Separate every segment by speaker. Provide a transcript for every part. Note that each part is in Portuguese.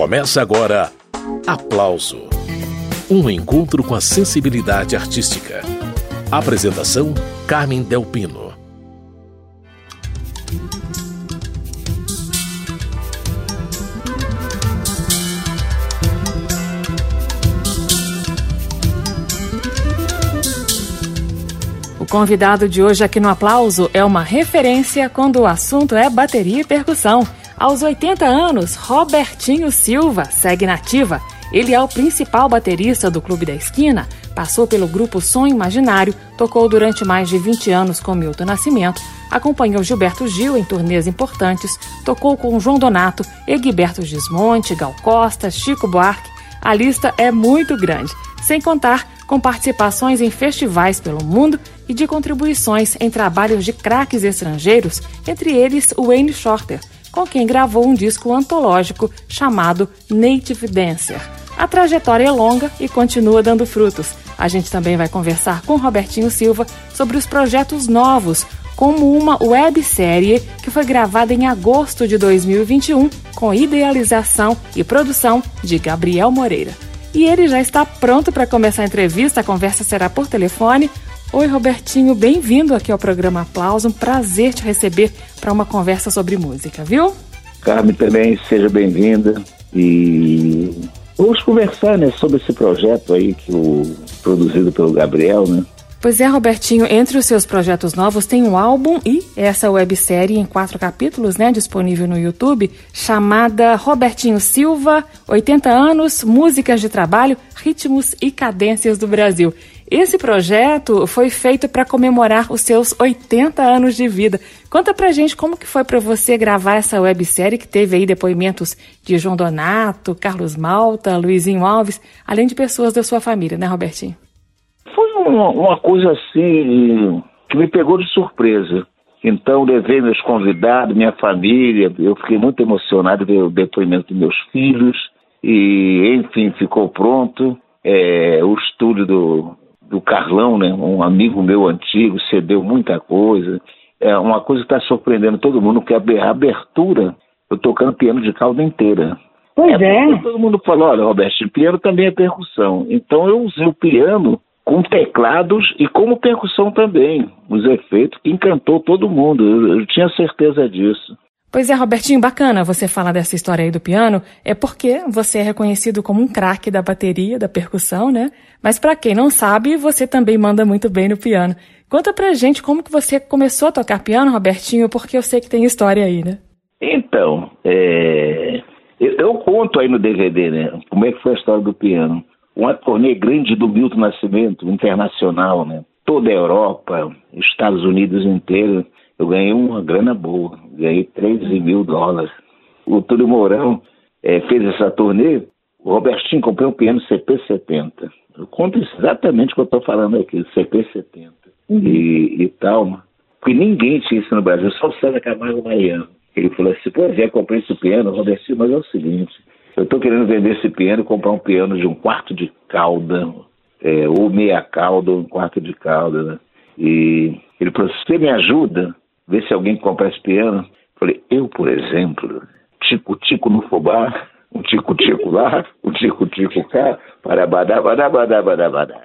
Speaker 1: Começa agora Aplauso Um encontro com a sensibilidade artística. Apresentação: Carmen Delpino.
Speaker 2: convidado de hoje aqui no Aplauso é uma referência quando o assunto é bateria e percussão. Aos 80 anos, Robertinho Silva segue nativa. Ele é o principal baterista do Clube da Esquina, passou pelo grupo Som Imaginário, tocou durante mais de 20 anos com Milton Nascimento, acompanhou Gilberto Gil em turnês importantes, tocou com João Donato, Egberto Gismonte, Gal Costa, Chico Buarque. A lista é muito grande, sem contar com participações em festivais pelo mundo e de contribuições em trabalhos de craques estrangeiros, entre eles Wayne Shorter, com quem gravou um disco antológico chamado Native Dancer. A trajetória é longa e continua dando frutos. A gente também vai conversar com Robertinho Silva sobre os projetos novos, como uma websérie que foi gravada em agosto de 2021 com idealização e produção de Gabriel Moreira. E ele já está pronto para começar a entrevista. A conversa será por telefone. Oi, Robertinho, bem-vindo aqui ao programa Aplauso. Um prazer te receber para uma conversa sobre música, viu?
Speaker 3: Carmen, também seja bem-vinda. E vamos conversar né, sobre esse projeto aí que o produzido pelo Gabriel, né?
Speaker 2: Pois é, Robertinho, entre os seus projetos novos tem um álbum e essa websérie em quatro capítulos, né, disponível no YouTube, chamada Robertinho Silva, 80 anos, músicas de trabalho, ritmos e cadências do Brasil. Esse projeto foi feito para comemorar os seus 80 anos de vida. Conta pra gente como que foi para você gravar essa websérie que teve aí depoimentos de João Donato, Carlos Malta, Luizinho Alves, além de pessoas da sua família, né, Robertinho?
Speaker 3: Foi uma, uma coisa assim que me pegou de surpresa. Então, levei meus convidados, minha família. Eu fiquei muito emocionado ver o depoimento dos meus filhos. E, enfim, ficou pronto. É, o estúdio do, do Carlão, né, um amigo meu antigo, cedeu muita coisa. É uma coisa que está surpreendendo todo mundo, que é a abertura, eu tocando piano de cauda inteira.
Speaker 4: Pois é.
Speaker 3: é. Todo mundo falou, olha, Roberto, piano também é percussão. Então eu usei o piano com teclados e como percussão também, os efeitos que encantou todo mundo. Eu, eu, tinha certeza disso.
Speaker 2: Pois é, Robertinho, bacana você falar dessa história aí do piano, é porque você é reconhecido como um craque da bateria, da percussão, né? Mas para quem não sabe, você também manda muito bem no piano. Conta pra gente como que você começou a tocar piano, Robertinho, porque eu sei que tem história aí, né?
Speaker 3: Então, é... eu, eu conto aí no DVD, né? Como é que foi a história do piano uma turnê grande do Milton Nascimento, internacional, né? Toda a Europa, Estados Unidos inteiro. Eu ganhei uma grana boa, ganhei 13 mil dólares. O Túlio Mourão é, fez essa turnê, o Robertinho comprou um piano CP70. Eu conto exatamente o que eu estou falando aqui, CP70 uhum. e, e tal. Porque ninguém tinha isso no Brasil, só o César Camargo Mariano. Ele falou assim, pois é, comprei esse piano, Robertinho, mas é o seguinte, eu estou querendo vender esse piano e comprar um piano de um quarto de cauda, é, ou meia cauda, ou um quarto de cauda, né? E ele falou, você me ajuda? Vê se alguém compra esse piano. Falei, eu, por exemplo, tico-tico no fubá, um tico-tico lá, um tico-tico cá, para badá, badá, badá, badá, badá.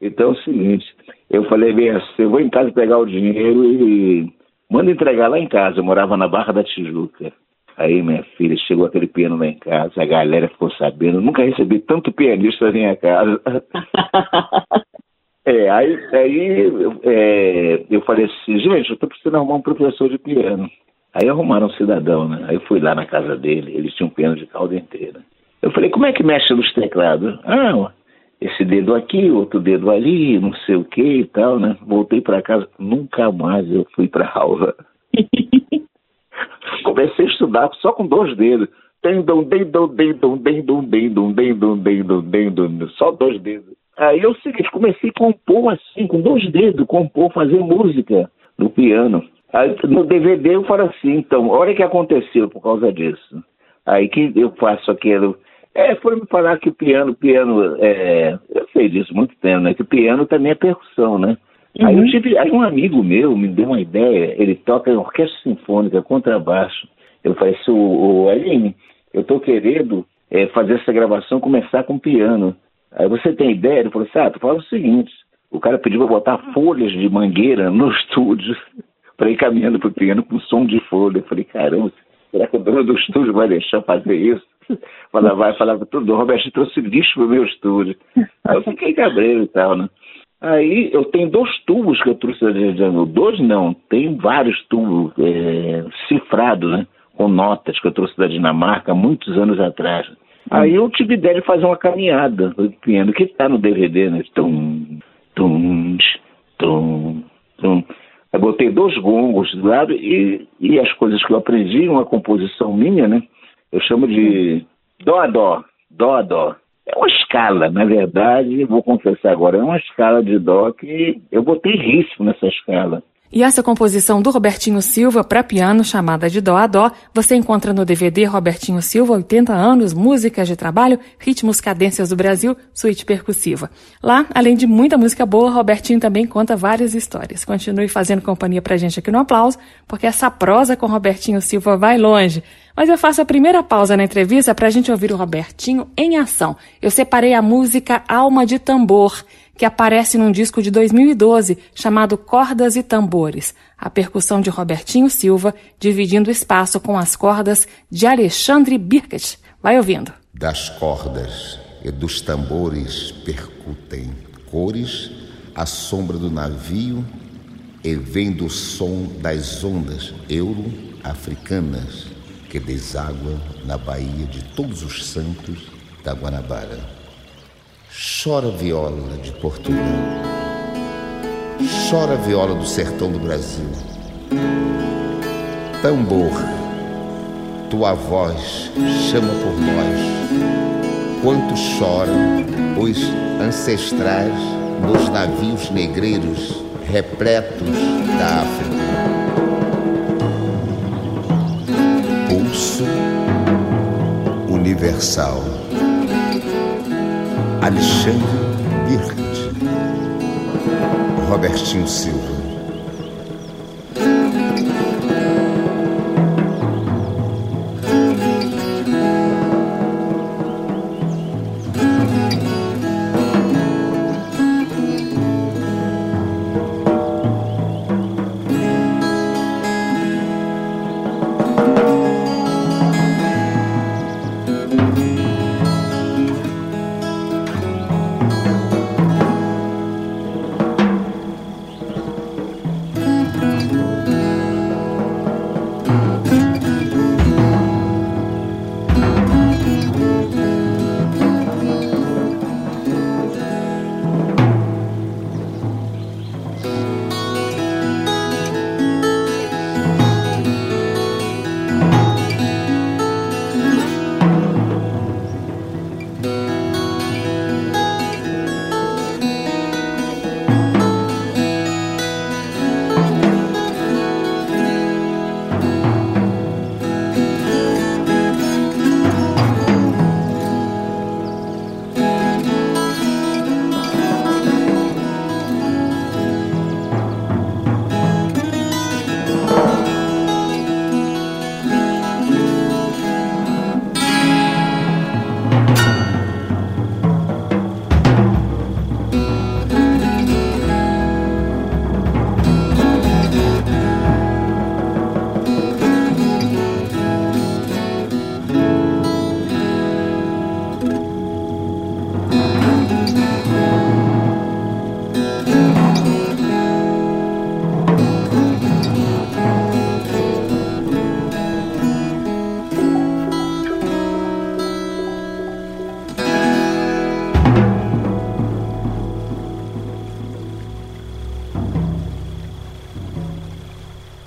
Speaker 3: Então é o seguinte, eu falei bem assim, eu vou em casa pegar o dinheiro e manda entregar lá em casa. Eu morava na Barra da Tijuca. Aí, minha filha, chegou aquele piano lá em casa, a galera ficou sabendo. nunca recebi tanto pianista na minha casa. é, aí, aí é, eu falei assim, gente, eu tô precisando arrumar um professor de piano. Aí arrumaram um cidadão, né? Aí eu fui lá na casa dele, eles tinham um piano de cauda inteira. Eu falei, como é que mexe nos teclados? Ah, esse dedo aqui, outro dedo ali, não sei o que e tal, né? Voltei para casa, nunca mais eu fui para aula. Comecei a estudar só com dois dedos. Só dois dedos. Aí eu seguinte, comecei a compor assim, com dois dedos, compor, fazer música no piano. Aí no DVD eu falo assim, então, olha o que aconteceu por causa disso. Aí que eu faço aquilo. É, foram me falar que o piano, piano, é, eu sei disso muito tempo, né? Que o piano também é percussão, né? Uhum. Aí eu tive, aí um amigo meu me deu uma ideia, ele toca em orquestra sinfônica, contrabaixo. Eu falei assim, o, o Aline, eu estou querendo é, fazer essa gravação começar com piano. Aí você tem ideia? Ele falou assim: ah, tu fala o seguinte: o cara pediu para botar folhas de mangueira no estúdio para ir caminhando pro piano com som de folha. Eu falei: caramba, será que o dono do estúdio vai deixar fazer isso? Fala, vai falar para tudo, o Roberto trouxe lixo pro meu estúdio. Aí eu fiquei cabreiro e tal, né? Aí eu tenho dois tubos que eu trouxe da Janeiro. Dois não, tem vários tubos é, cifrados, né? Com notas que eu trouxe da Dinamarca muitos anos atrás. Aí eu tive ideia de fazer uma caminhada no piano, que está no DVD, né? Tum, tum, tum, tum. Eu botei dois gongos do lado e, e as coisas que eu aprendi, uma composição minha, né? Eu chamo de dó a dó, dó a dó. É uma escala, na verdade, vou confessar agora, é uma escala de dó que eu botei ritmo nessa escala.
Speaker 2: E essa composição do Robertinho Silva para piano, chamada de Dó a Dó, você encontra no DVD Robertinho Silva, 80 anos, músicas de trabalho, ritmos, cadências do Brasil, suíte percussiva. Lá, além de muita música boa, Robertinho também conta várias histórias. Continue fazendo companhia pra gente aqui no aplauso, porque essa prosa com Robertinho Silva vai longe. Mas eu faço a primeira pausa na entrevista para a gente ouvir o Robertinho em ação. Eu separei a música Alma de Tambor que aparece num disco de 2012 chamado Cordas e Tambores, a percussão de Robertinho Silva, dividindo espaço com as cordas de Alexandre Birket. Vai ouvindo.
Speaker 4: Das cordas e dos tambores percutem cores, a sombra do navio e vem do som das ondas euro-africanas que deságua na Baía de Todos os Santos da Guanabara. Chora viola de Portugal, chora viola do sertão do Brasil. Tambor, tua voz chama por nós. Quanto choram os ancestrais nos navios negreiros repletos da África. Pulso universal. Alexandre Birkett, Robertinho Silva.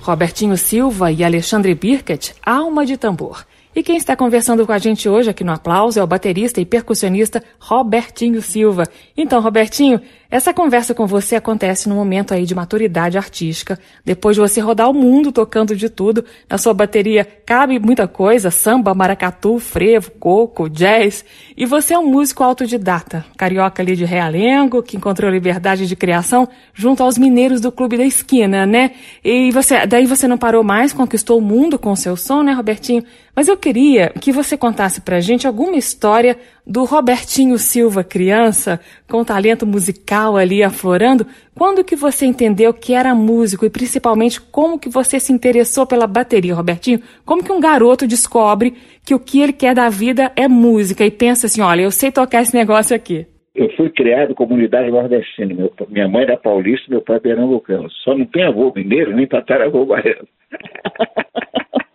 Speaker 2: Robertinho Silva e Alexandre Birket, Alma de Tambor. E quem está conversando com a gente hoje aqui no Aplauso é o baterista e percussionista Robertinho Silva. Então, Robertinho, essa conversa com você acontece num momento aí de maturidade artística, depois de você rodar o mundo tocando de tudo. Na sua bateria cabe muita coisa, samba, maracatu, frevo, coco, jazz. E você é um músico autodidata, carioca ali de realengo, que encontrou liberdade de criação junto aos mineiros do Clube da Esquina, né? E você, daí você não parou mais, conquistou o mundo com o seu som, né, Robertinho? Mas eu queria que você contasse pra gente alguma história do Robertinho Silva criança, com talento musical ali aflorando. Quando que você entendeu que era músico e principalmente como que você se interessou pela bateria, Robertinho? Como que um garoto descobre que o que ele quer da vida é música e pensa assim, olha, eu sei tocar esse negócio aqui?
Speaker 3: Eu fui criado comunidade nordestina. Meu, minha mãe era paulista, meu pai pernambucano. Só não tem avô mineiro nem tataravô baiano.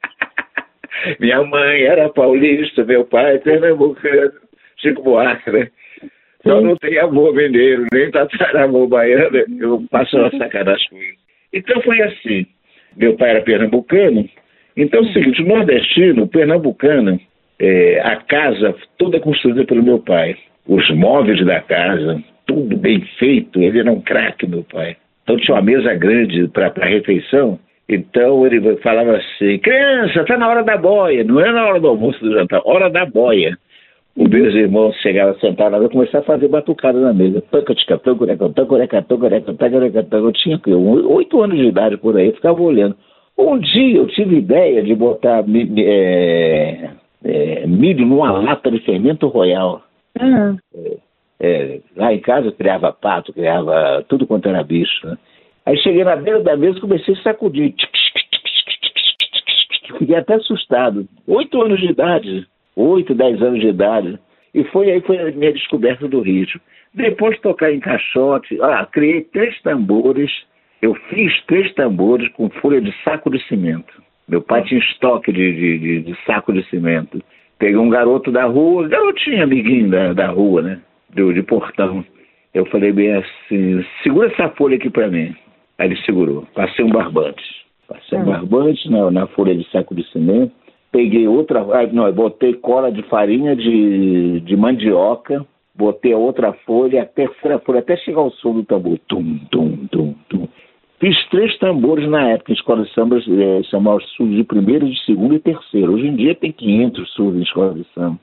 Speaker 3: Minha mãe era paulista, meu pai pernambucano, Chico Buarque, né? Só não tem avô mineiro, nem tataravô baiano, eu passo uma sacanagem com ele. Então foi assim. Meu pai era pernambucano, então é o seguinte, o nordestino, o pernambucano, é, a casa toda construída pelo meu pai. Os móveis da casa, tudo bem feito, ele era um craque, meu pai. Então tinha uma mesa grande para a refeição, então ele falava assim: criança, está na hora da boia, não é na hora do almoço do jantar, hora da boia. Os meus irmãos chegavam, sentaram lá e começaram a fazer batucada na mesa. Eu tinha oito anos de idade por aí, ficava olhando. Um dia eu tive ideia de botar é, é, milho numa lata de fermento royal. Uhum. É, lá em casa eu criava pato, criava tudo quanto era bicho. Né? Aí cheguei na beira da mesa e comecei a sacudir. Fiquei até assustado. Oito anos de idade, oito, dez anos de idade. E foi aí foi a minha descoberta do ritmo. Depois de tocar em caixote, ah, criei três tambores. Eu fiz três tambores com folha de saco de cimento. Meu pai tinha estoque de, de, de, de saco de cimento. Peguei um garoto da rua, garotinho amiguinho da, da rua, né? De, de portão. Eu falei bem assim, segura essa folha aqui para mim. Aí ele segurou. Passei um barbante. Passei um ah. barbante na, na folha de saco de cimento. Peguei outra. Ah, não, botei cola de farinha de, de mandioca. Botei a outra folha, a terceira folha, até chegar ao som do tambor. Tum, tum, tum, tum. Fiz três tambores na época em escola de samba, é, chamava surdos de primeiro, de segundo e terceiro. Hoje em dia tem 500 surdos em escola de samba.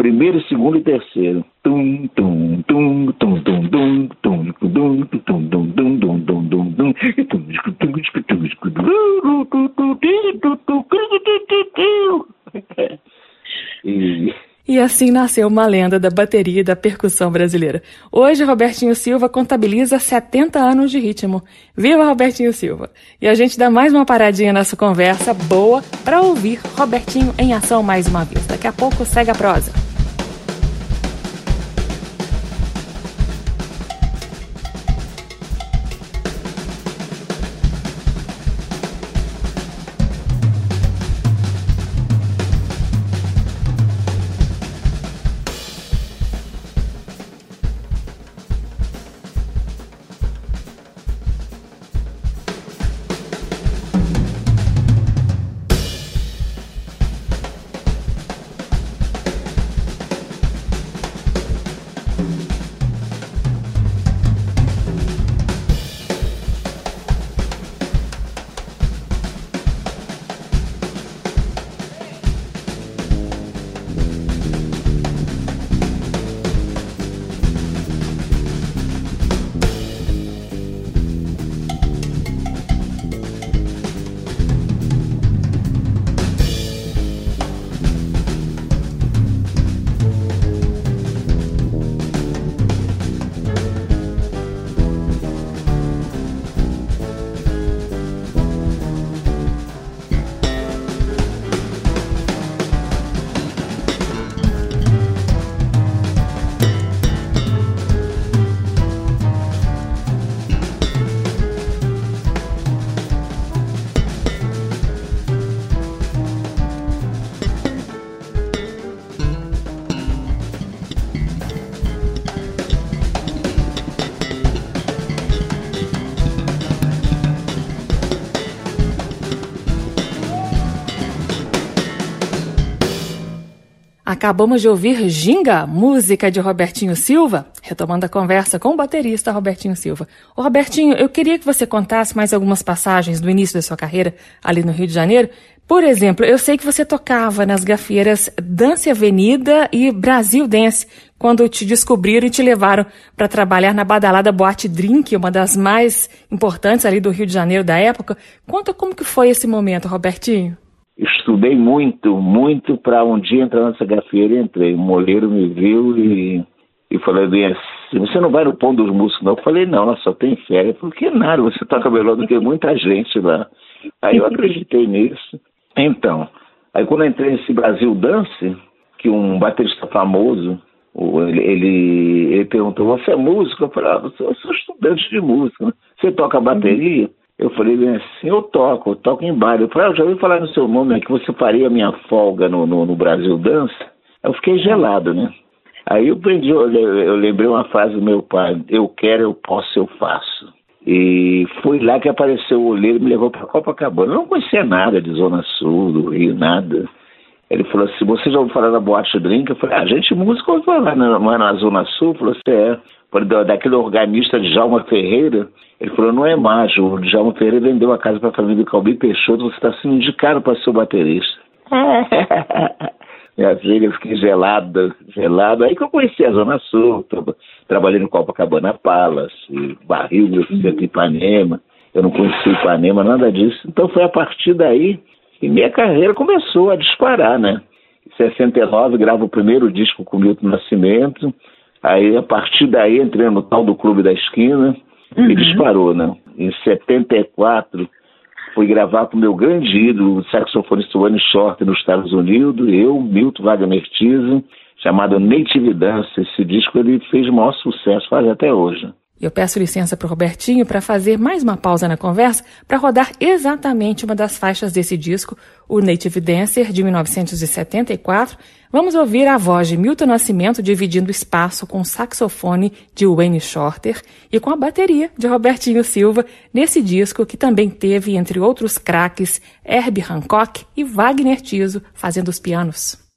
Speaker 3: Primeiro, segundo e terceiro. Tum, tum, tum, tum, tum, tum, tum, tum, tum, tum, tum,
Speaker 2: e... e assim nasceu uma lenda da bateria e da percussão brasileira. Hoje, Robertinho Silva contabiliza 70 anos de ritmo. Viva Robertinho Silva! E a gente dá mais uma paradinha nessa conversa boa para ouvir Robertinho em ação mais uma vez. Daqui a pouco segue a prosa. Acabamos de ouvir Ginga, música de Robertinho Silva, retomando a conversa com o baterista Robertinho Silva. Ô Robertinho, eu queria que você contasse mais algumas passagens do início da sua carreira ali no Rio de Janeiro. Por exemplo, eu sei que você tocava nas gafieiras Dance Avenida e Brasil Dance, quando te descobriram e te levaram para trabalhar na badalada Boate Drink, uma das mais importantes ali do Rio de Janeiro da época. Conta como que foi esse momento, Robertinho.
Speaker 3: Estudei muito, muito para um dia entrar nessa gafieira e entrei. O moleiro me viu e, e falou bem assim, você não vai no pão dos músicos não? Eu falei, não, ela só tem férias. Por que nada, você toca melhor do que muita gente lá. Aí eu acreditei nisso. Então, aí quando eu entrei nesse Brasil Dance, que um baterista famoso, ele, ele, ele perguntou, você é músico? Eu falei, ah, eu sou estudante de música. Né? Você toca bateria? Eu falei bem assim, eu toco, eu toco em bar. Eu falei, ah, já ouvi falar no seu nome é que você faria a minha folga no, no, no Brasil Dança. Eu fiquei gelado, né? Aí eu aprendi, eu, eu lembrei uma frase do meu pai, eu quero, eu posso, eu faço. E foi lá que apareceu o olheiro e me levou para Copacabana. Eu não conhecia nada de Zona Sul, do Rio, nada. Ele falou assim, você já ouviu falar da Boate Drink? Eu falei, a ah, gente música ouviu falar, não é na Zona Sul? Falou assim, é daquele organista de Djalma Ferreira, ele falou, não é mágico, o Djalma Ferreira vendeu a casa para a família do Calbi Peixoto, você está sendo indicado para ser o baterista. Minha filha, eu fiquei gelada, gelada. Aí que eu conheci a Zona Sul, trabalhei no Copacabana Palace, Barril, meu filho aqui Ipanema. Eu não conhecia Ipanema, nada disso. Então foi a partir daí que minha carreira começou a disparar, né? Em 69, gravo o primeiro disco com Milton Nascimento. Aí, a partir daí, entrei no tal do Clube da Esquina uhum. e disparou, né? Em 74, fui gravar com o meu grande ídolo, o saxofonista Wayne Short, nos Estados Unidos, eu, Milton Wagner Tiso, chamado Native Dance. Esse disco ele fez o maior sucesso, faz até hoje.
Speaker 5: Eu peço licença para o Robertinho para fazer mais uma pausa na conversa para rodar exatamente uma das faixas desse disco, o Native Dancer, de 1974. Vamos ouvir a voz de Milton Nascimento dividindo espaço com o saxofone de Wayne Shorter e com a bateria de Robertinho Silva nesse disco que também teve, entre outros craques, Herbie Hancock e Wagner Tiso fazendo os pianos.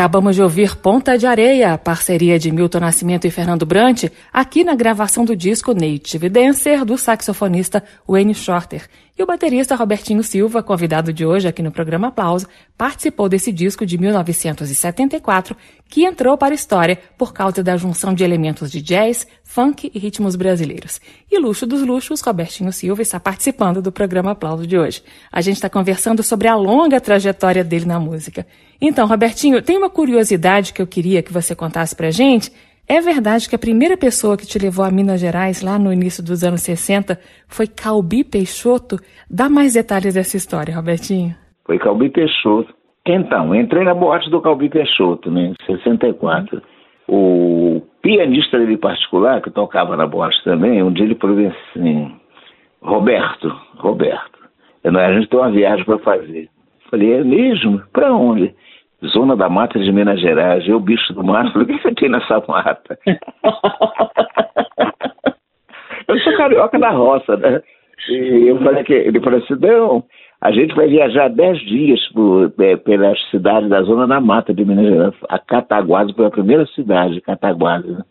Speaker 2: Acabamos de ouvir Ponta de Areia, parceria de Milton Nascimento e Fernando Brant, aqui na gravação do disco Native Dancer, do saxofonista Wayne Shorter. E o baterista Robertinho Silva, convidado de hoje aqui no programa Aplauso, participou desse disco de 1974, que entrou para a história por causa da junção de elementos de jazz, funk e ritmos brasileiros. E luxo dos luxos, Robertinho Silva está participando do programa Aplauso de hoje. A gente está conversando sobre a longa trajetória dele na música. Então, Robertinho, tem uma curiosidade que eu queria que você contasse pra gente. É verdade que a primeira pessoa que te levou a Minas Gerais lá no início dos anos 60 foi Calbi Peixoto? Dá mais detalhes dessa história, Robertinho.
Speaker 3: Foi Calbi Peixoto. Então, entrei na boate do Calbi Peixoto, né, em 64. O pianista dele particular, que tocava na boate também, um dia ele falou assim, Roberto, Roberto, a gente tem uma viagem para fazer. Falei, é mesmo? Para onde? Zona da Mata de Minas Gerais. Eu, bicho do mato, o que você tem nessa mata? eu sou carioca da roça, né? E eu falei que ele falou assim, não, a gente vai viajar dez dias por, é, pelas cidades da Zona da Mata de Minas Gerais. A Cataguases foi a primeira cidade, Cataguases. Né?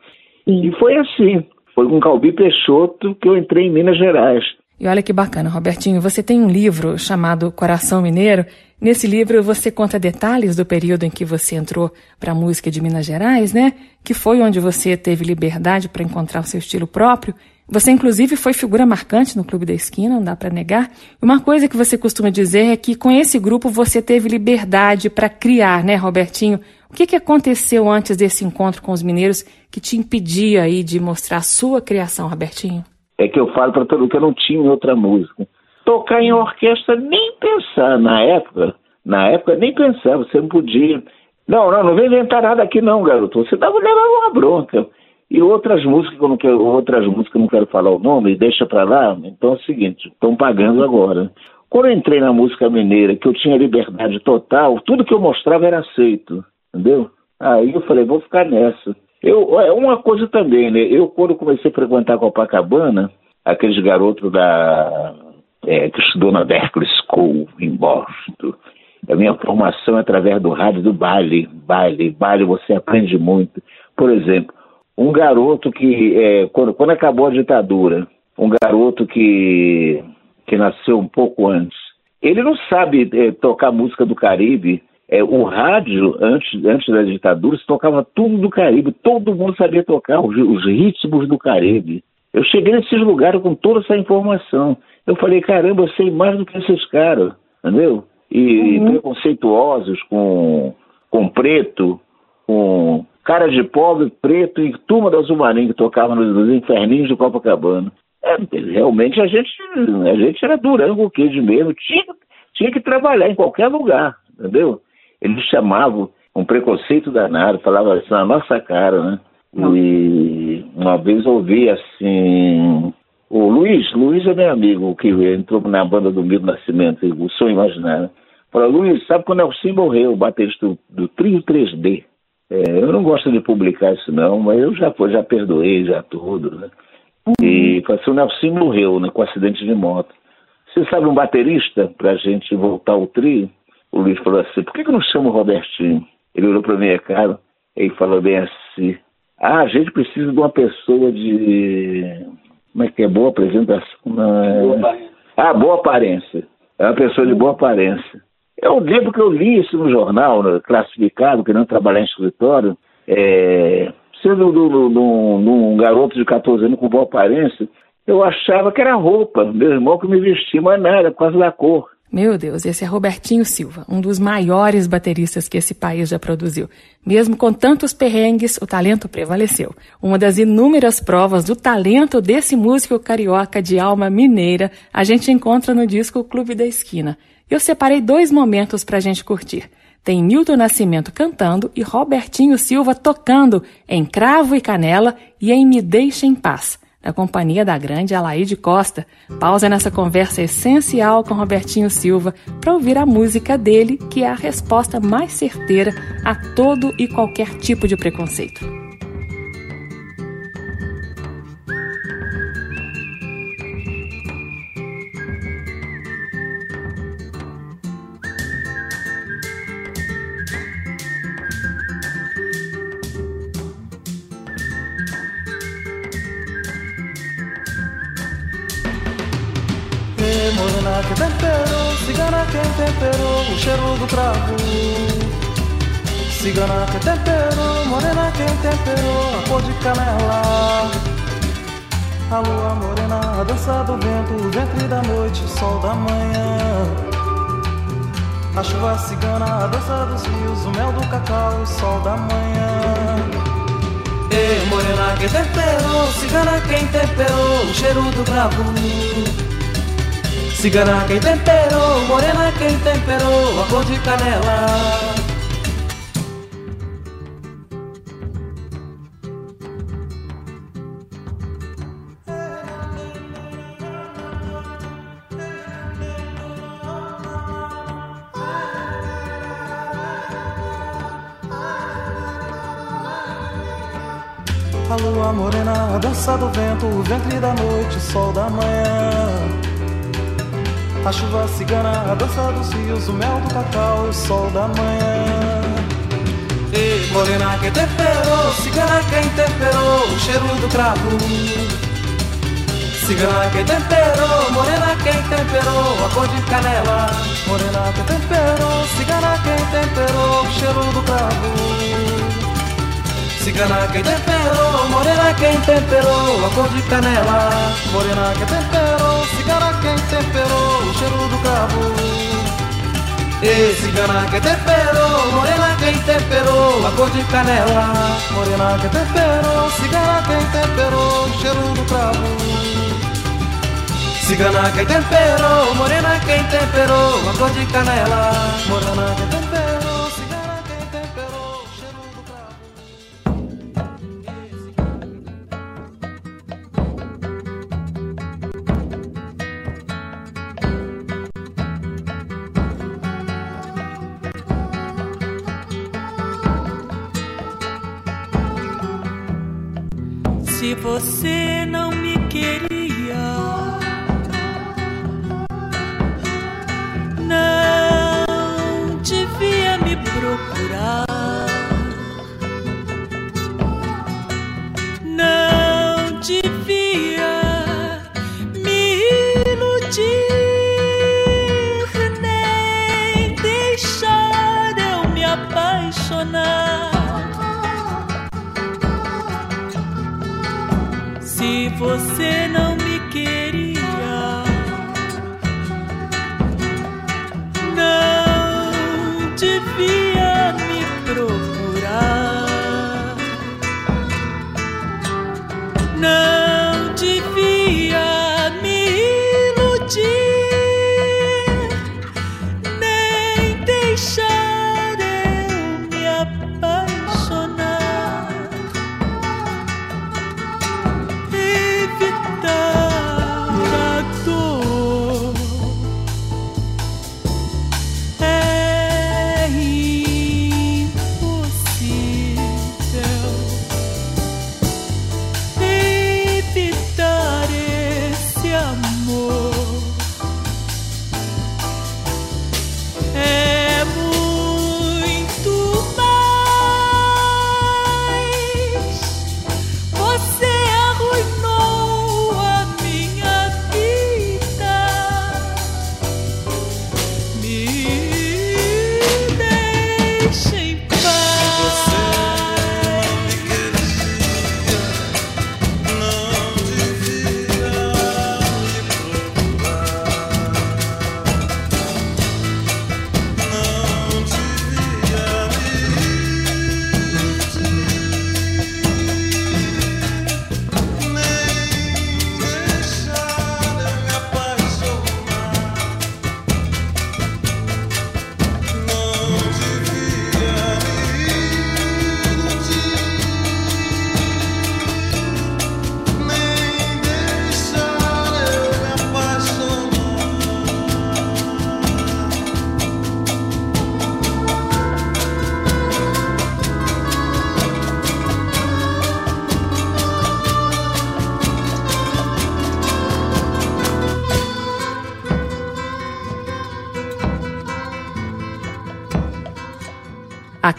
Speaker 3: E foi assim. Foi com Calbi Peixoto que eu entrei em Minas Gerais.
Speaker 2: E olha que bacana, Robertinho, você tem um livro chamado Coração Mineiro. Nesse livro você conta detalhes do período em que você entrou para a música de Minas Gerais, né? Que foi onde você teve liberdade para encontrar o seu estilo próprio. Você inclusive foi figura marcante no Clube da Esquina, não dá para negar. Uma coisa que você costuma dizer é que com esse grupo você teve liberdade para criar, né, Robertinho? O que, que aconteceu antes desse encontro com os mineiros que te impedia aí de mostrar a sua criação, Robertinho?
Speaker 3: É que eu falo para todo mundo que eu não tinha outra música. Tocar em orquestra, nem pensar. Na época, na época, nem pensar, você não podia. Não, não, não vem inventar nada aqui não, garoto. Você dava levar uma bronca. E outras músicas, eu não quero, outras músicas eu não quero falar o nome, deixa para lá. Então é o seguinte, estão pagando agora. Quando eu entrei na música mineira, que eu tinha liberdade total, tudo que eu mostrava era aceito, entendeu? Aí eu falei, vou ficar nessa. Eu, é uma coisa também, né? Eu, quando comecei a frequentar Copacabana, aqueles garotos da, é, que estudou na Berkeley School, em Boston, a minha formação é através do rádio do baile, baile, baile, você aprende muito. Por exemplo, um garoto que, é, quando, quando acabou a ditadura, um garoto que, que nasceu um pouco antes, ele não sabe é, tocar música do Caribe, é, o rádio, antes, antes da ditadura, se tocava tudo do Caribe, todo mundo sabia tocar os, os ritmos do Caribe. Eu cheguei nesses lugares com toda essa informação. Eu falei, caramba, eu sei mais do que esses caras, entendeu? E, uhum. preconceituosos com, com preto, com cara de pobre, preto e turma da Zumarim que tocava nos, nos inferninhos de Copacabana. É, realmente a gente, a gente era Durango Kid mesmo, tinha, tinha que trabalhar em qualquer lugar, entendeu? Eles chamavam um preconceito danado, falavam assim na nossa cara, né? Não. E uma vez ouvi assim. O Luiz, Luiz é meu amigo, que entrou na banda do Milton Nascimento, o Sonho Imaginário. Falou, Luiz, sabe quando Nelson morreu, o baterista do, do Trio 3D? É, eu não gosto de publicar isso não, mas eu já, já perdoei, já tudo, né? Uhum. E falou assim, o Nelson morreu, né, com acidente de moto. Você sabe um baterista pra gente voltar ao trio? O Luiz falou assim, por que, que eu não chamo o Robertinho? Ele olhou para minha cara e falou bem assim, ah, a gente precisa de uma pessoa de... Como é que é? Boa apresentação? Boa ah, boa aparência. É uma pessoa de boa aparência. Eu lembro que eu li isso no jornal, né, classificado, querendo trabalhar em escritório, é, sendo um garoto de 14 anos com boa aparência, eu achava que era roupa, meu irmão que me vestia, mas não era, por causa da cor.
Speaker 2: Meu Deus, esse é Robertinho Silva, um dos maiores bateristas que esse país já produziu. Mesmo com tantos perrengues, o talento prevaleceu. Uma das inúmeras provas do talento desse músico carioca de alma mineira, a gente encontra no disco Clube da Esquina. Eu separei dois momentos para a gente curtir. Tem Milton Nascimento cantando e Robertinho Silva tocando em Cravo e Canela e em Me Deixa em Paz na companhia da grande Alaide Costa. Pausa nessa conversa essencial com Robertinho Silva para ouvir a música dele, que é a resposta mais certeira a todo e qualquer tipo de preconceito.
Speaker 5: Morena que temperou, cigana quem temperou o cheiro do cravo. Cigana que temperou, morena quem temperou a cor de canela. A lua morena, a dança do vento, o ventre da noite, o sol da manhã. A chuva cigana, a dança dos rios, o mel do cacau, o sol da manhã. Ei, morena quem temperou, cigana quem temperou o cheiro do cravo. Cigana quem temperou, morena quem temperou a cor de canela. A lua morena, a dança do vento, o ventre da noite, o sol da manhã. A chuva cigana, a dança dos rios, o mel do cacau, o sol da manhã. Ei, morena quem temperou, cigana quem temperou, o cheiro do cravo. Cigana quem temperou, morena quem temperou, a cor de canela. Morena quem temperou, cigana quem temperou, o cheiro do cravo. Cigana quem temperou, morena quem temperou a cor de canela. Morena quem temperou, cigana quem temperou o cheiro do cravo. E cigana quem temperou, morena quem temperou a cor de canela. Morena quem temperou, cigana quem temperou cheiro do cravo. Cigana quem temperou, morena quem temperou a cor de canela. Morena quem temperou,
Speaker 6: você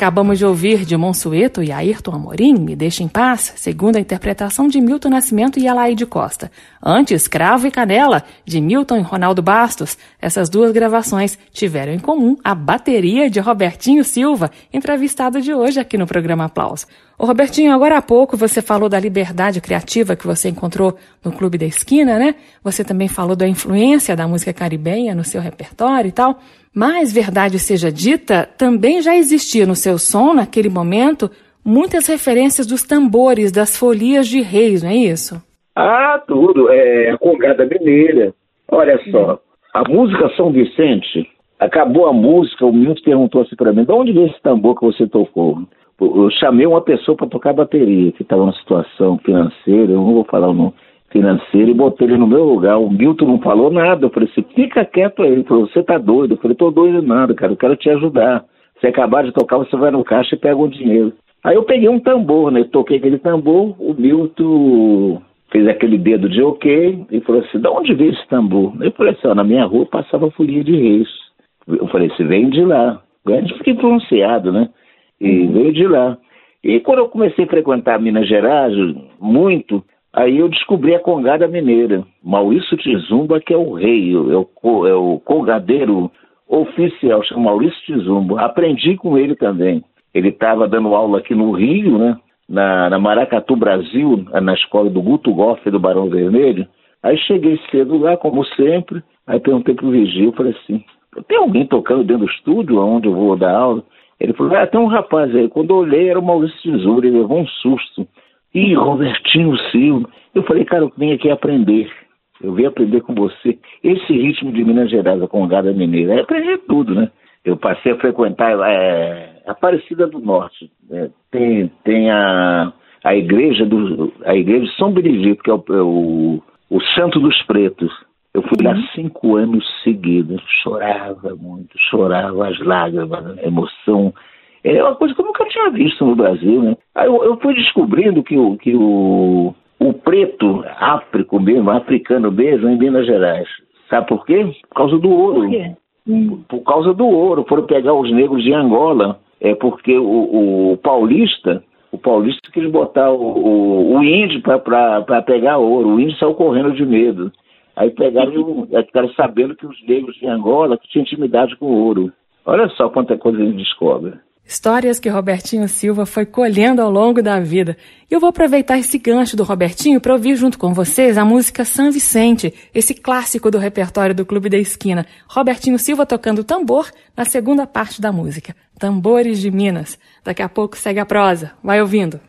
Speaker 2: Acabamos de ouvir de Monsueto e Ayrton Amorim, Me Deixa em Paz, segundo a interpretação de Milton Nascimento e Alaide Costa. Antes, Cravo e Canela, de Milton e Ronaldo Bastos. Essas duas gravações tiveram em comum a bateria de Robertinho Silva, entrevistado de hoje aqui no programa Aplauso. Ô Robertinho, agora há pouco você falou da liberdade criativa que você encontrou no Clube da Esquina, né? Você também falou da influência da música caribenha no seu repertório e tal. Mas, verdade seja dita, também já existia no seu som, naquele momento, muitas referências dos tambores, das folias de reis, não é isso?
Speaker 3: Ah, tudo. É a Congada Mineira. Olha só, a música São Vicente, acabou a música, o Milton perguntou assim para mim, de onde veio esse tambor que você tocou? Eu chamei uma pessoa para tocar bateria, que estava numa situação financeira, eu não vou falar o nome financeiro e botei ele no meu lugar. O Milton não falou nada. Eu falei assim, fica quieto aí. Ele falou, você tá doido? Eu falei, tô doido nada, cara, eu quero te ajudar. Se acabar de tocar, você vai no caixa e pega o dinheiro. Aí eu peguei um tambor, né? Toquei aquele tambor, o Milton fez aquele dedo de ok e falou assim, de onde veio esse tambor? Eu falei assim, ó, na minha rua passava folia de reis. Eu falei, você vem de lá. Gente fica pronunciado, né? E veio de lá. E quando eu comecei a frequentar Minas Gerais, muito, Aí eu descobri a Congada Mineira. Maurício Tizumba, que é o rei, é o, é o colgadeiro oficial, chama Maurício Tizumba. Aprendi com ele também. Ele estava dando aula aqui no Rio, né? Na, na, Maracatu, Brasil, na escola do Guto Goff do Barão Vermelho. Aí cheguei cedo lá, como sempre. Aí perguntei pro Vigil, falei assim, tem alguém tocando dentro do estúdio onde eu vou dar aula? Ele falou, ah, tem um rapaz aí. Quando eu olhei, era o Maurício Tesouro, ele levou um susto. Ih, Robertinho Silva. Eu falei, cara, eu vim aqui aprender. Eu vim aprender com você. Esse ritmo de Minas Gerais, a Congada Mineira, é aprender tudo, né? Eu passei a frequentar é, Aparecida do Norte. É, tem tem a, a igreja do a igreja de São Benedito, que é o, é o, o Santo dos Pretos. Eu fui lá uhum. cinco anos seguidos, chorava muito, chorava as lágrimas, a emoção é uma coisa que eu nunca tinha visto no Brasil, né? Aí eu, eu fui descobrindo que o, que o, o preto áfrico mesmo, africano mesmo, em Minas Gerais. Sabe por quê? Por causa do ouro. Por quê? Hum. Por causa do ouro. Foram pegar os negros de Angola. É porque o, o paulista, o paulista quis botar o, o, o índio para pegar ouro. O índio saiu correndo de medo. Aí pegaram, ficaram sabendo que os negros de Angola tinham intimidade com o ouro. Olha só quanta coisa ele descobre.
Speaker 2: Histórias que Robertinho Silva foi colhendo ao longo da vida. E eu vou aproveitar esse gancho do Robertinho para ouvir junto com vocês a música San Vicente, esse clássico do repertório do Clube da Esquina. Robertinho Silva tocando tambor na segunda parte da música. Tambores de Minas. Daqui a pouco segue a prosa. Vai ouvindo.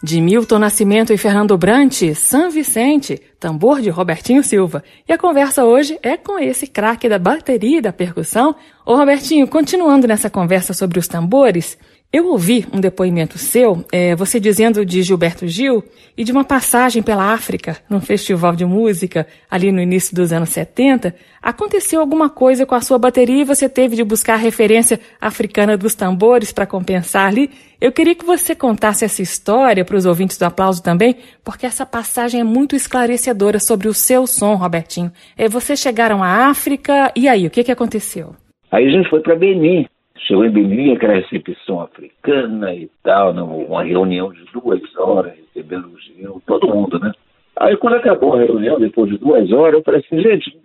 Speaker 2: De Milton Nascimento e Fernando Brant, San Vicente, tambor de Robertinho Silva. E a conversa hoje é com esse craque da bateria e da percussão. Ô Robertinho, continuando nessa conversa sobre os tambores, eu ouvi um depoimento seu, é, você dizendo de Gilberto Gil e de uma passagem pela África, num festival de música, ali no início dos anos 70. Aconteceu alguma coisa com a sua bateria e você teve de buscar a referência africana dos tambores para compensar ali? Eu queria que você contasse essa história para os ouvintes do aplauso também, porque essa passagem é muito esclarecedora sobre o seu som, Robertinho. É, vocês chegaram à África, e aí, o que, que aconteceu?
Speaker 3: Aí a gente foi para Benin, Chegou em Benin, aquela recepção africana e tal, uma reunião de duas horas, recebendo o Gil, todo mundo, né? Aí quando acabou a reunião, depois de duas horas, eu falei assim, gente,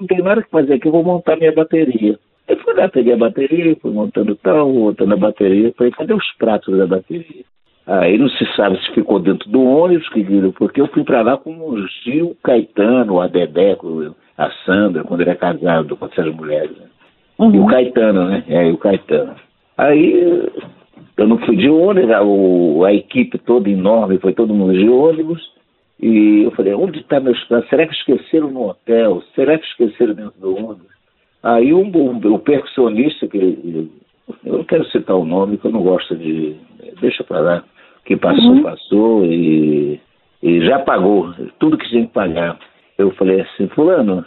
Speaker 3: não tem nada que fazer aqui, eu vou montar minha bateria. Aí fui lá, peguei a bateria, fui montando tal, montando a bateria, falei, cadê os pratos da bateria? Aí não se sabe se ficou dentro do ônibus, que porque eu fui para lá com o Gil Caetano, a Dedeco, a Sandra, quando ele é casado com essas mulheres. Né? Uhum. E o Caetano, né? É, e o Caetano. Aí eu não fui de ônibus, a, o, a equipe toda enorme, foi todo mundo de ônibus. E eu falei, onde está meus pratos? Será que esqueceram no hotel? Será que esqueceram dentro do ônibus? Aí um, um, o percussionista, que eu não quero citar o nome, que eu não gosto de. Deixa para lá. Que passou, uhum. passou e, e já pagou tudo que tinha que pagar. Eu falei assim, fulano,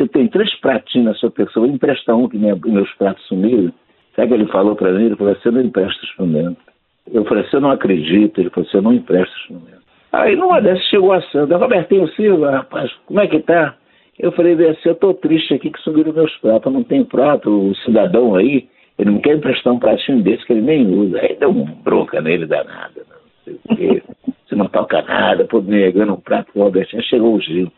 Speaker 3: você tem três pratinhos na sua pessoa, empresta um que minha, meus pratos sumiram. Sabe o que ele falou para mim? Ele falou, você não empresta instrumento. Eu falei, você não acredita? Ele falou, você não empresta instrumento. Aí numa dessas chegou a Sandra, Robertinho Silva, rapaz, como é que tá? Eu falei, assim, eu tô triste aqui que sumiram meus pratos, não tem prato, o cidadão aí, ele não quer emprestar um pratinho desse que ele nem usa. Aí deu um bronca nele danada, não sei o quê. Você não toca nada, pô, negando um prato pro Robertinho. Chegou o Gil.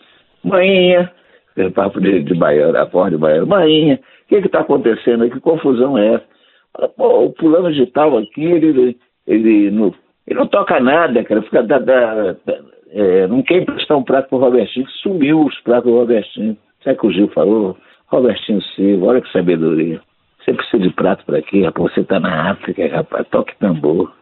Speaker 3: Manhinha, aquele papo de, de baiano, a porra de baiano. Marinha, o que está acontecendo aí? Que confusão é essa? Pô, o fulano de tal aqui, ele, ele, não, ele não toca nada, cara, fica da, da, da é, não quer emprestar um prato pro Robertinho, sumiu os pratos do Robertinho. Sabe o que o Gil falou? Robertinho Silva, olha que sabedoria. Você precisa de prato para quê? Rapaz, você tá na África, rapaz, toque tambor.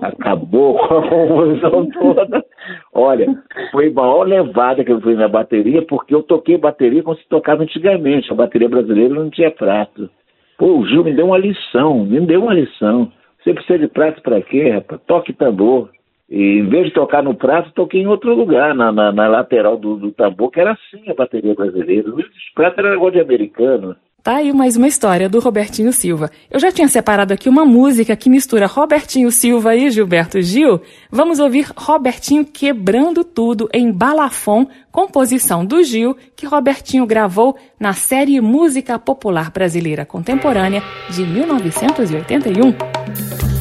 Speaker 3: Acabou com a confusão toda. Olha, foi a maior levada que eu fui na bateria, porque eu toquei bateria como se tocava antigamente. A bateria brasileira não tinha prato. Pô, o Gil me deu uma lição, me deu uma lição. Você precisa de prato para quê, rapaz? Toque tambor. E em vez de tocar no prato, toquei em outro lugar, na, na, na lateral do, do, tambor, que era assim a bateria brasileira. O prato era negócio de americano.
Speaker 2: Tá aí mais uma história do Robertinho Silva. Eu já tinha separado aqui uma música que mistura Robertinho Silva e Gilberto Gil. Vamos ouvir Robertinho quebrando tudo em balafon, composição do Gil, que Robertinho gravou na série Música Popular Brasileira Contemporânea de 1981.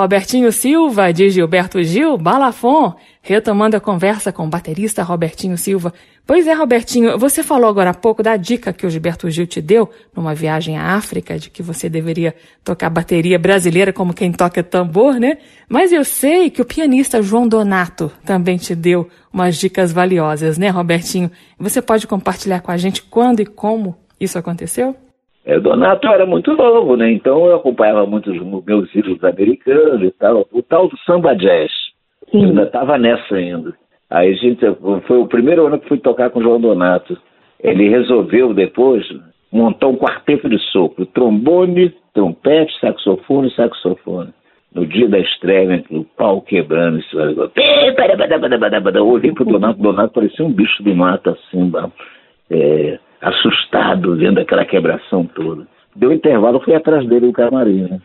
Speaker 2: Robertinho Silva, de Gilberto Gil, Balafon, retomando a conversa com o baterista Robertinho Silva. Pois é, Robertinho, você falou agora há pouco da dica que o Gilberto Gil te deu numa viagem à África, de que você deveria tocar bateria brasileira como quem toca tambor, né? Mas eu sei que o pianista João Donato também te deu umas dicas valiosas, né, Robertinho? Você pode compartilhar com a gente quando e como isso aconteceu?
Speaker 3: É, Donato era muito novo, né? Então eu acompanhava muitos meus ídolos americanos e tal. O tal do samba jazz. Sim. Eu ainda estava nessa ainda. Aí a gente, foi o primeiro ano que fui tocar com o João Donato. Ele resolveu depois montar um quarteto de sopro, trombone, trompete, saxofone saxofone. No dia da estreia, o pau quebrando, isso eu olhei pro Donato, o Donato parecia um bicho do mato, assim, é, assustado, vendo aquela quebração toda. Deu intervalo, fui atrás dele no camarim, né?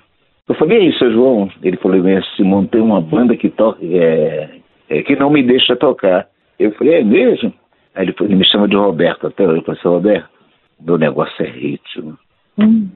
Speaker 3: Eu falei, e aí, seu João? Ele falou, se montei uma banda que toca, é, é, que não me deixa tocar. Eu falei, é mesmo? Aí ele, ele me chama de Roberto até hoje. Eu falei, Roberto, meu negócio é ritmo. Hum.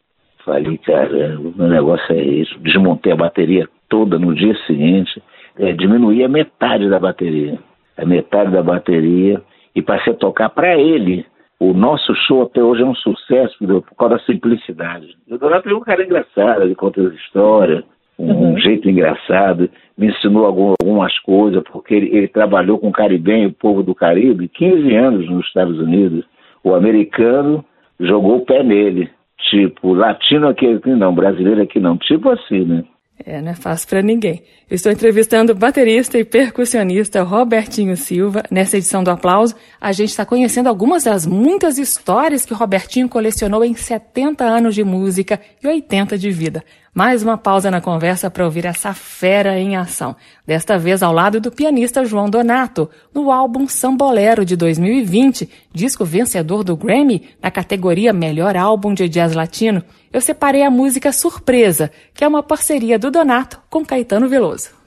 Speaker 3: Falei, caramba, meu negócio é ritmo. Desmontei a bateria toda no dia seguinte, é, diminuí a metade da bateria. A metade da bateria e passei a tocar para ele. O nosso show até hoje é um sucesso por causa da simplicidade. O Donato é um cara engraçado, ele conta as histórias, um uhum. jeito engraçado, me ensinou algumas coisas, porque ele, ele trabalhou com o caribenho, o povo do Caribe, 15 anos nos Estados Unidos. O americano jogou o pé nele. Tipo, latino aqui não, brasileiro aqui não. Tipo assim, né?
Speaker 2: É, não é fácil para ninguém. Eu estou entrevistando o baterista e percussionista Robertinho Silva. Nessa edição do Aplauso, a gente está conhecendo algumas das muitas histórias que Robertinho colecionou em 70 anos de música e 80 de vida. Mais uma pausa na conversa para ouvir essa fera em ação. Desta vez ao lado do pianista João Donato, no álbum Sambolero de 2020, disco vencedor do Grammy na categoria Melhor Álbum de Jazz Latino. Eu separei a música Surpresa, que é uma parceria do Donato com Caetano Veloso.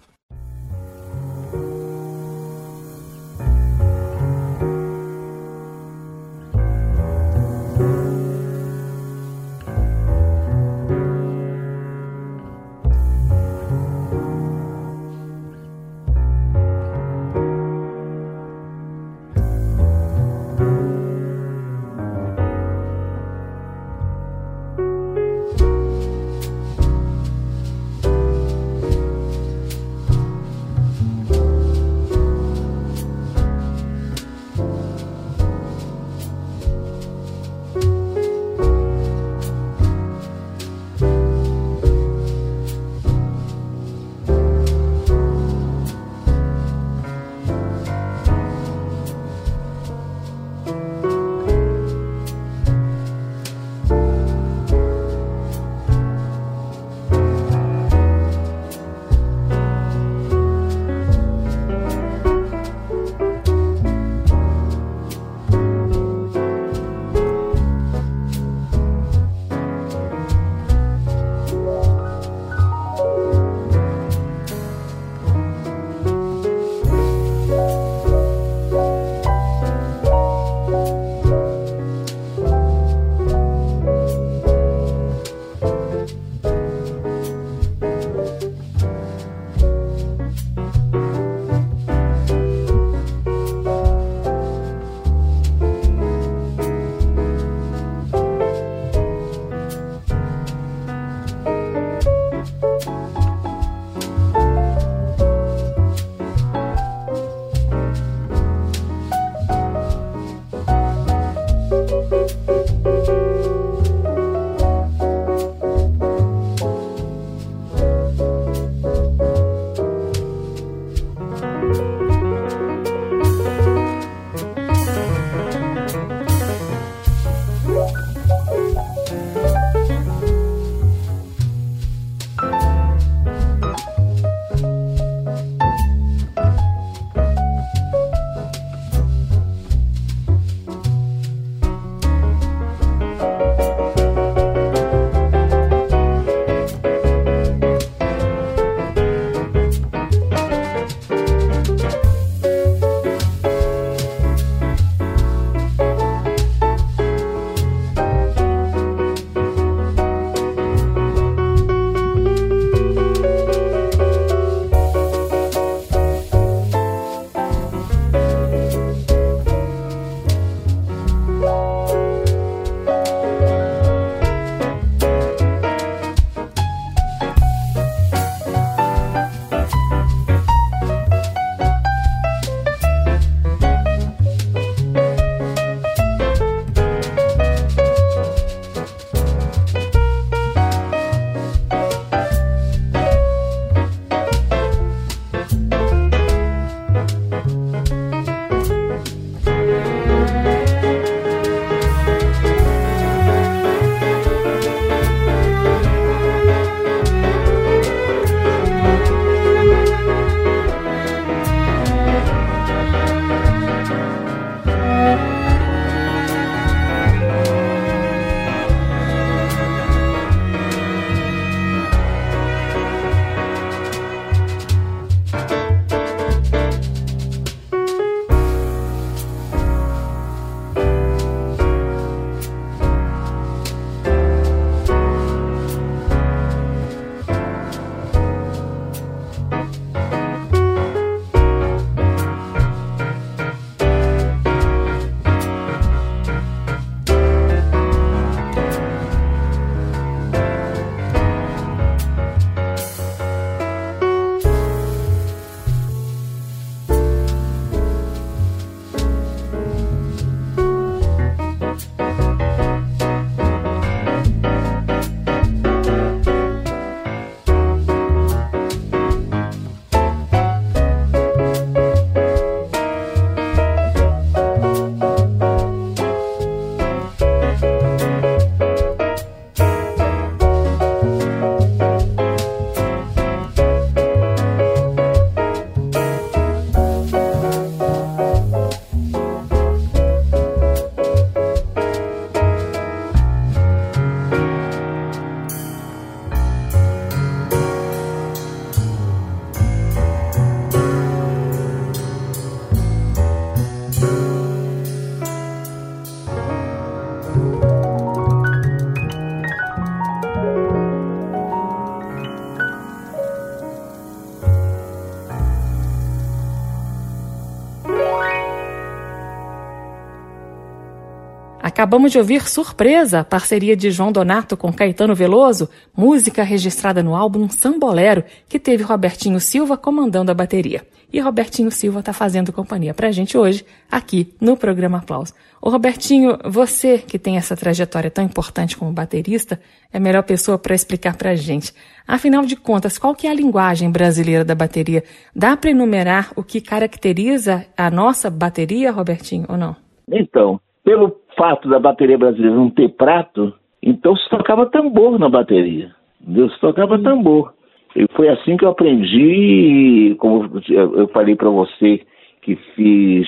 Speaker 2: Acabamos de ouvir Surpresa, parceria de João Donato com Caetano Veloso, música registrada no álbum Sambolero, que teve Robertinho Silva comandando a bateria. E Robertinho Silva está fazendo companhia para a gente hoje, aqui no programa Aplauso. Ô Robertinho, você que tem essa trajetória tão importante como baterista, é a melhor pessoa para explicar para a gente. Afinal de contas, qual que é a linguagem brasileira da bateria? Dá para enumerar o que caracteriza a nossa bateria, Robertinho, ou não?
Speaker 3: Então, pelo fato da bateria brasileira não ter prato, então se tocava tambor na bateria. Deus tocava tambor. E foi assim que eu aprendi, como eu falei para você, que fiz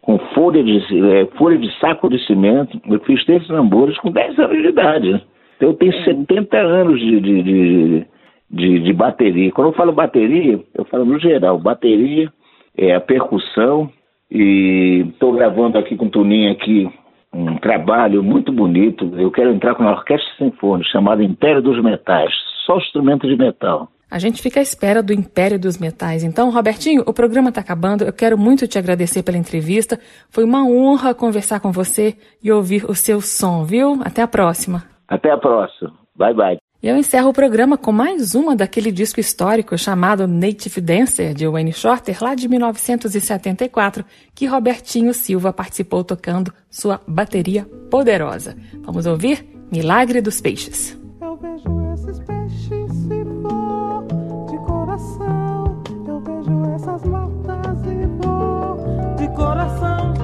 Speaker 3: com folha de, é, folha de saco de cimento, eu fiz três tambores com 10 anos de idade. Então eu tenho 70 anos de, de, de, de, de bateria. Quando eu falo bateria, eu falo no geral. Bateria é a percussão, e estou gravando aqui com o Tuninho aqui um trabalho muito bonito. Eu quero entrar com uma orquestra sinfônica chamada Império dos Metais, só instrumento de metal.
Speaker 2: A gente fica à espera do Império dos Metais. Então, Robertinho, o programa está acabando. Eu quero muito te agradecer pela entrevista. Foi uma honra conversar com você e ouvir o seu som, viu? Até a próxima.
Speaker 3: Até a próxima. Bye, bye.
Speaker 2: E eu encerro o programa com mais uma daquele disco histórico chamado Native Dancer, de Wayne Shorter, lá de 1974, que Robertinho Silva participou tocando sua bateria poderosa. Vamos ouvir Milagre dos Peixes.
Speaker 7: Eu vejo esses peixes se for de coração. Eu vejo essas matas e vou
Speaker 5: de coração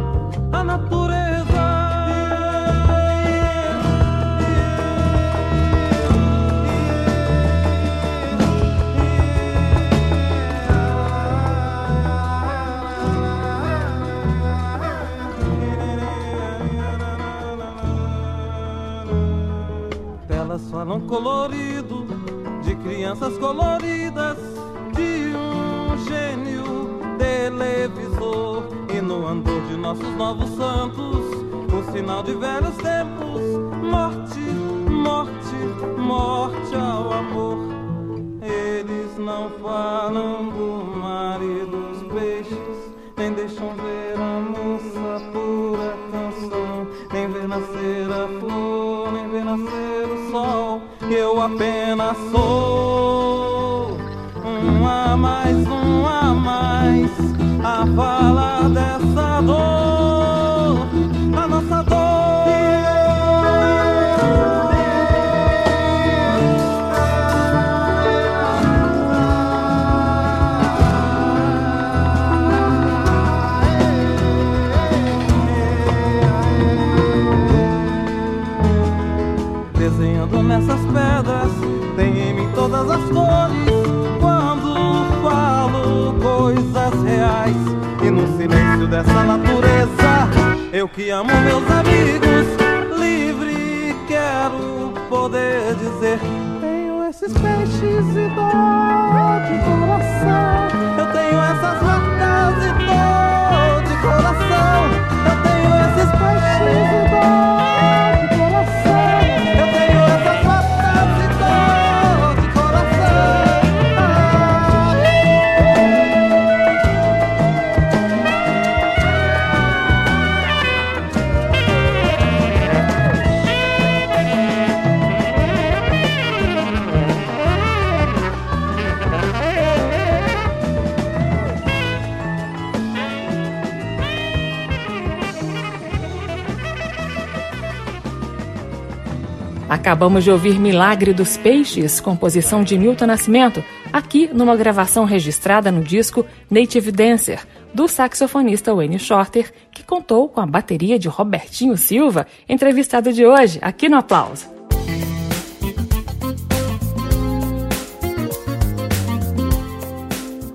Speaker 5: a natureza. Colorido de crianças coloridas, de um gênio televisor e no andor de nossos novos santos, o sinal de velhos tempos, morte, morte, morte ao amor. Eles não falam do mar e dos peixes, nem deixam ver a moça pura canção, nem ver nascer a Eu apenas sou um a mais, um a mais. A falar dessa dor, dessa natureza, eu que amo meus amigos, livre quero poder dizer:
Speaker 7: Tenho esses peixes e dor de coração.
Speaker 5: Eu tenho essas marcas e dor de coração. Eu tenho esses
Speaker 7: Peixes e dor
Speaker 2: Acabamos de ouvir Milagre dos Peixes, composição de Milton Nascimento, aqui numa gravação registrada no disco Native Dancer, do saxofonista Wayne Shorter, que contou com a bateria de Robertinho Silva, entrevistado de hoje, aqui no Aplauso.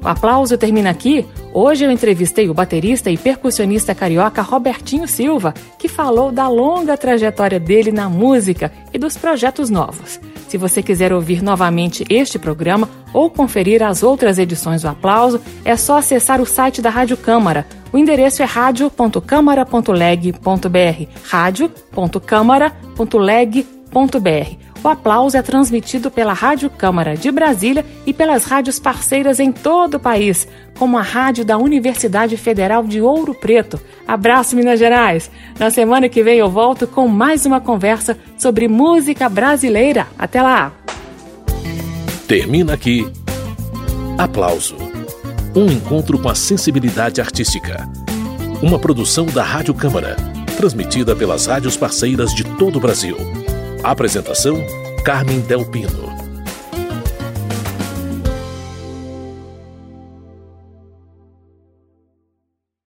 Speaker 2: O aplauso termina aqui. Hoje eu entrevistei o baterista e percussionista carioca Robertinho Silva, falou da longa trajetória dele na música e dos projetos novos. Se você quiser ouvir novamente este programa ou conferir as outras edições do Aplauso, é só acessar o site da Rádio Câmara. O endereço é radio.câmara.leg.br. radio.câmara.leg.br O aplauso é transmitido pela Rádio Câmara de Brasília e pelas rádios parceiras em todo o país, como a rádio da Universidade Federal de Ouro Preto. Abraço, Minas Gerais! Na semana que vem eu volto com mais uma conversa sobre música brasileira. Até lá!
Speaker 1: Termina aqui. Aplauso. Um encontro com a sensibilidade artística. Uma produção da Rádio Câmara, transmitida pelas rádios parceiras de todo o Brasil. Apresentação: Carmen Del Pino.